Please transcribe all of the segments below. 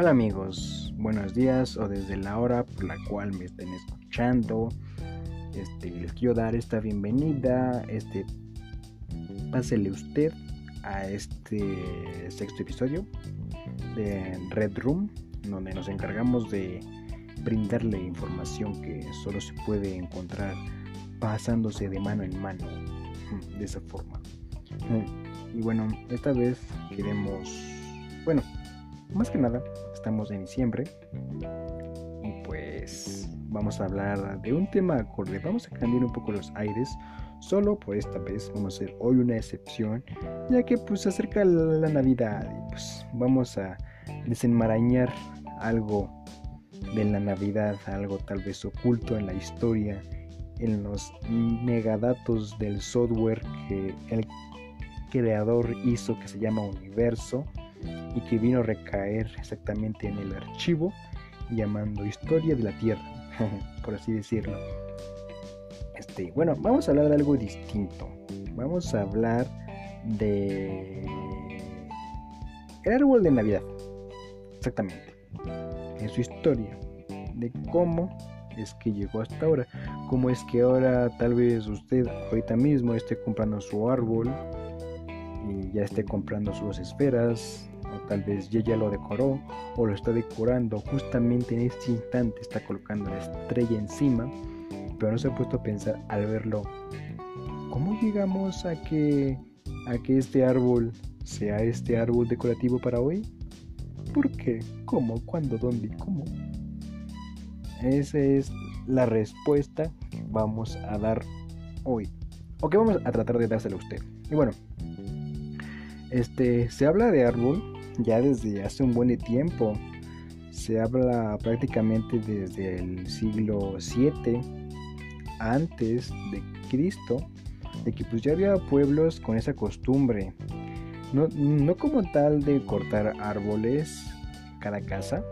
Hola amigos, buenos días o desde la hora por la cual me estén escuchando. Este, les quiero dar esta bienvenida, este, pásele usted a este sexto episodio de Red Room, donde nos encargamos de brindarle información que solo se puede encontrar pasándose de mano en mano, de esa forma. Y bueno, esta vez queremos, bueno, más que nada, estamos en diciembre y pues vamos a hablar de un tema acorde. Vamos a cambiar un poco los aires, solo por esta vez. Vamos a hacer hoy una excepción, ya que pues se acerca la Navidad y pues vamos a desenmarañar algo de la Navidad, algo tal vez oculto en la historia, en los megadatos del software que el creador hizo que se llama Universo y que vino a recaer exactamente en el archivo llamando Historia de la Tierra, por así decirlo. Este, bueno, vamos a hablar de algo distinto. Vamos a hablar de el árbol de Navidad. Exactamente. En su historia de cómo es que llegó hasta ahora. Cómo es que ahora tal vez usted ahorita mismo esté comprando su árbol y ya esté comprando sus esferas, tal vez ya lo decoró o lo está decorando justamente en este instante, está colocando la estrella encima, pero no se ha puesto a pensar al verlo, ¿cómo llegamos a que, a que este árbol sea este árbol decorativo para hoy? ¿Por qué? ¿Cómo? ¿Cuándo? ¿Dónde? ¿Cómo? Esa es la respuesta que vamos a dar hoy. O que vamos a tratar de dársela a usted. Y bueno, este, se habla de árbol ya desde hace un buen tiempo. Se habla prácticamente desde el siglo 7 antes de Cristo de que pues ya había pueblos con esa costumbre. No, no como tal de cortar árboles cada casa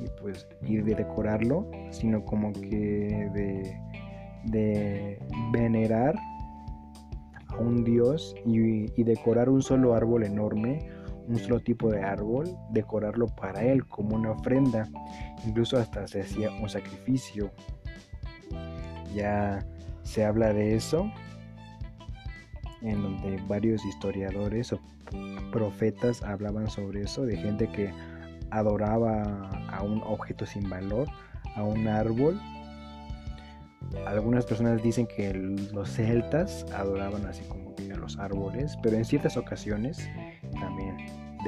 y pues ir de decorarlo, sino como que de, de venerar un dios y, decorar un solo árbol enorme, un solo tipo de árbol, decorarlo para él como una ofrenda. Incluso hasta se hacía un sacrificio. Ya se habla de eso en donde varios historiadores o profetas hablaban sobre eso, de gente que adoraba a un objeto sin valor, a un árbol algunas personas dicen que los celtas adoraban así como los árboles, pero en ciertas ocasiones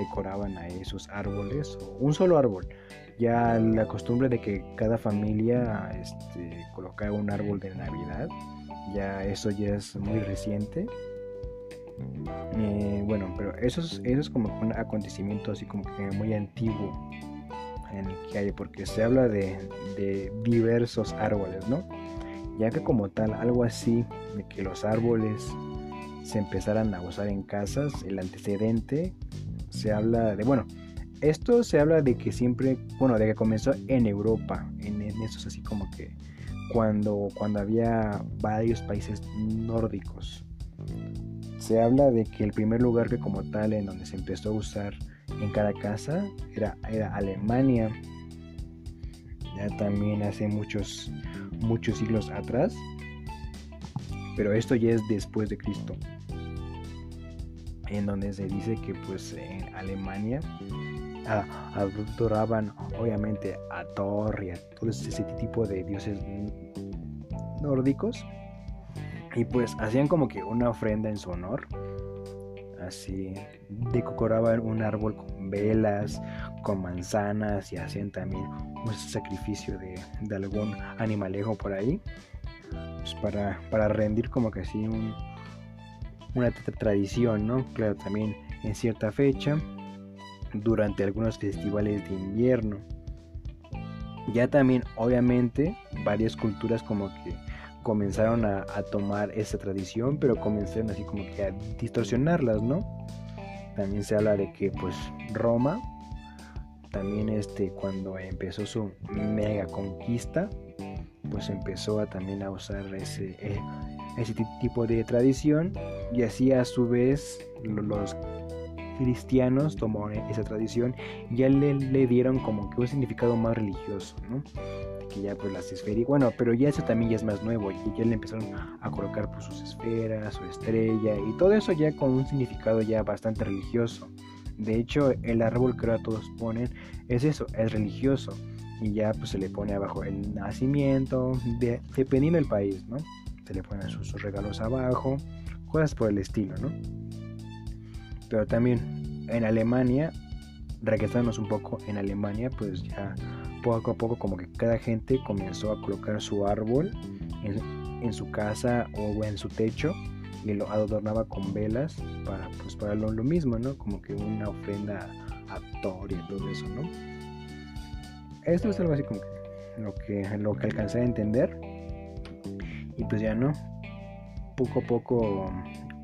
decoraban a esos árboles, o un solo árbol. Ya la costumbre de que cada familia este, un árbol de Navidad, ya eso ya es muy reciente. Eh, bueno, pero eso es, eso es como un acontecimiento así como que muy antiguo en el que hay, porque se habla de, de diversos árboles, ¿no? ya que como tal algo así de que los árboles se empezaran a usar en casas, el antecedente se habla de, bueno, esto se habla de que siempre, bueno, de que comenzó en Europa, en, en esos así como que cuando, cuando había varios países nórdicos. Se habla de que el primer lugar que como tal en donde se empezó a usar en cada casa era, era Alemania. Ya también hace muchos, muchos siglos atrás, pero esto ya es después de Cristo, en donde se dice que pues en Alemania adoraban obviamente a Thor y a todo ese tipo de dioses nórdicos. Y pues hacían como que una ofrenda en su honor. Así decoraban un árbol con velas, con manzanas y hacían también un sacrificio de, algún animalejo por ahí, pues para, para rendir como que así una tradición, ¿no? Claro, también en cierta fecha, durante algunos festivales de invierno. Ya también, obviamente, varias culturas como que comenzaron a, tomar esa tradición, pero comenzaron así como que a distorsionarlas, ¿no? También se habla de que pues Roma, también este, cuando empezó su mega conquista, pues empezó a también a usar ese, eh, ese tipo de tradición y así a su vez los cristianos tomaron esa tradición y ya le, le dieron como que un significado más religioso, ¿no? que ya pues las esferas, bueno, pero ya eso también ya es más nuevo, y ya le empezaron a colocar pues sus esferas, su estrella y todo eso ya con un significado ya bastante religioso. De hecho, el árbol que ahora todos ponen es eso, es religioso y ya pues se le pone abajo el nacimiento, dependiendo del país, ¿no? Se le ponen sus, regalos abajo, cosas por el estilo, ¿no? Pero también en Alemania, regresándonos un poco en Alemania, pues ya poco a poco como que cada gente comenzó a colocar su árbol en, su casa o en su techo y lo adornaba con velas para pues para lo, mismo, ¿no? Como que una ofrenda a Thor y todo eso, ¿no? Esto es algo así como que lo que lo que alcancé a entender y pues ya no poco a poco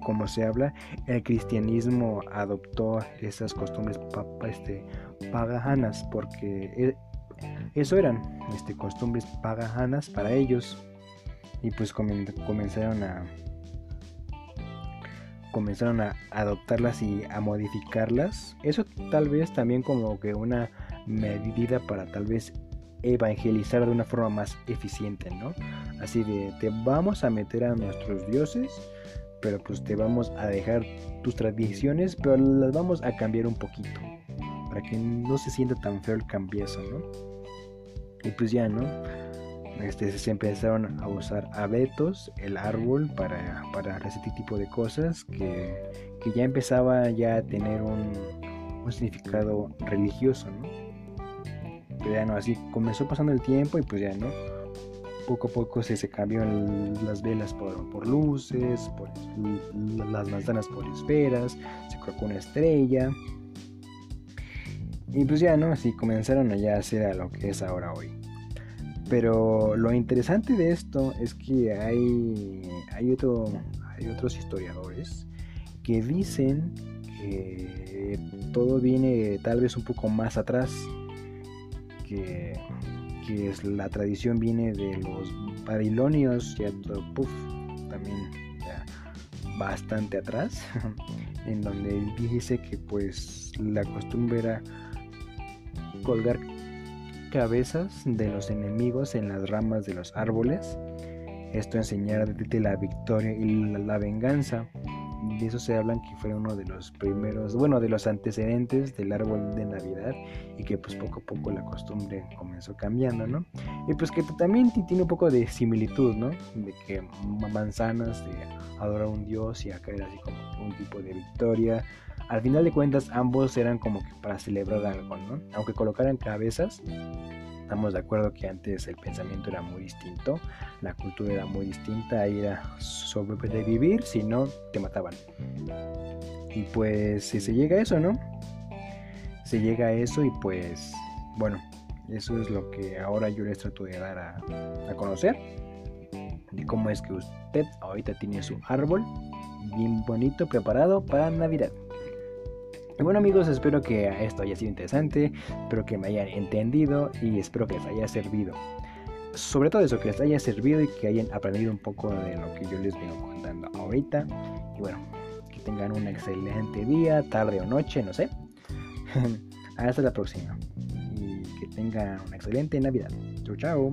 como se habla el cristianismo adoptó esas costumbres este, paganas porque e, eso eran este, costumbres paganas para ellos. Y pues comenzaron a comenzaron a adoptarlas y a modificarlas. Eso tal vez también como que una medida para tal vez evangelizar de una forma más eficiente, ¿no? Así de, te vamos a meter a nuestros dioses, pero pues te vamos a dejar tus tradiciones, pero las vamos a cambiar un poquito, para que no se sienta tan feo el cambiazo, ¿no? Y pues ya, ¿no? Este, se empezaron a usar abetos, el árbol, para, para ese tipo de cosas que, que ya empezaba ya a tener un, un significado religioso, ¿no? Pero ya no, así comenzó pasando el tiempo y pues ya, ¿no? Poco a poco se, se cambió las velas por, por luces, por las manzanas por esferas, se colocó una estrella, y pues ya, ¿no? Así comenzaron a ya hacer a lo que es ahora hoy. Pero lo interesante de esto es que hay, hay, otro, hay otros historiadores que dicen que todo viene tal vez un poco más atrás, que, que es, la tradición viene de los babilonios, ya puff, también bastante atrás, en donde dice que pues la costumbre era colgar cabezas de los enemigos en las ramas de los árboles. Esto enseñar de la victoria y la, venganza. De eso se hablan que fue uno de los primeros, bueno, de los antecedentes del árbol de Navidad y que pues poco a poco la costumbre comenzó cambiando, ¿no? Y pues que también tiene un poco de similitud, ¿no? De que manzanas, de adorar a un dios y acá era así como un tipo de victoria, al final de cuentas, ambos eran como que para celebrar algo, ¿no? Aunque colocaran cabezas, estamos de acuerdo que antes el pensamiento era muy distinto, la cultura era muy distinta, ahí era sobrevivir, si no, te mataban. Y pues si se llega a eso, ¿no? Se llega a eso y pues, bueno, eso es lo que ahora yo les trato de dar a, a conocer. Y cómo es que usted ahorita tiene su árbol bien bonito preparado para Navidad. Bueno amigos, espero que esto haya sido interesante, espero que me hayan entendido y espero que les haya servido. Sobre todo eso, que les haya servido y que hayan aprendido un poco de lo que yo les vengo contando ahorita. Y bueno, que tengan un excelente día, tarde o noche, no sé. Hasta la próxima. Y que tengan una excelente Navidad. Chau, chao.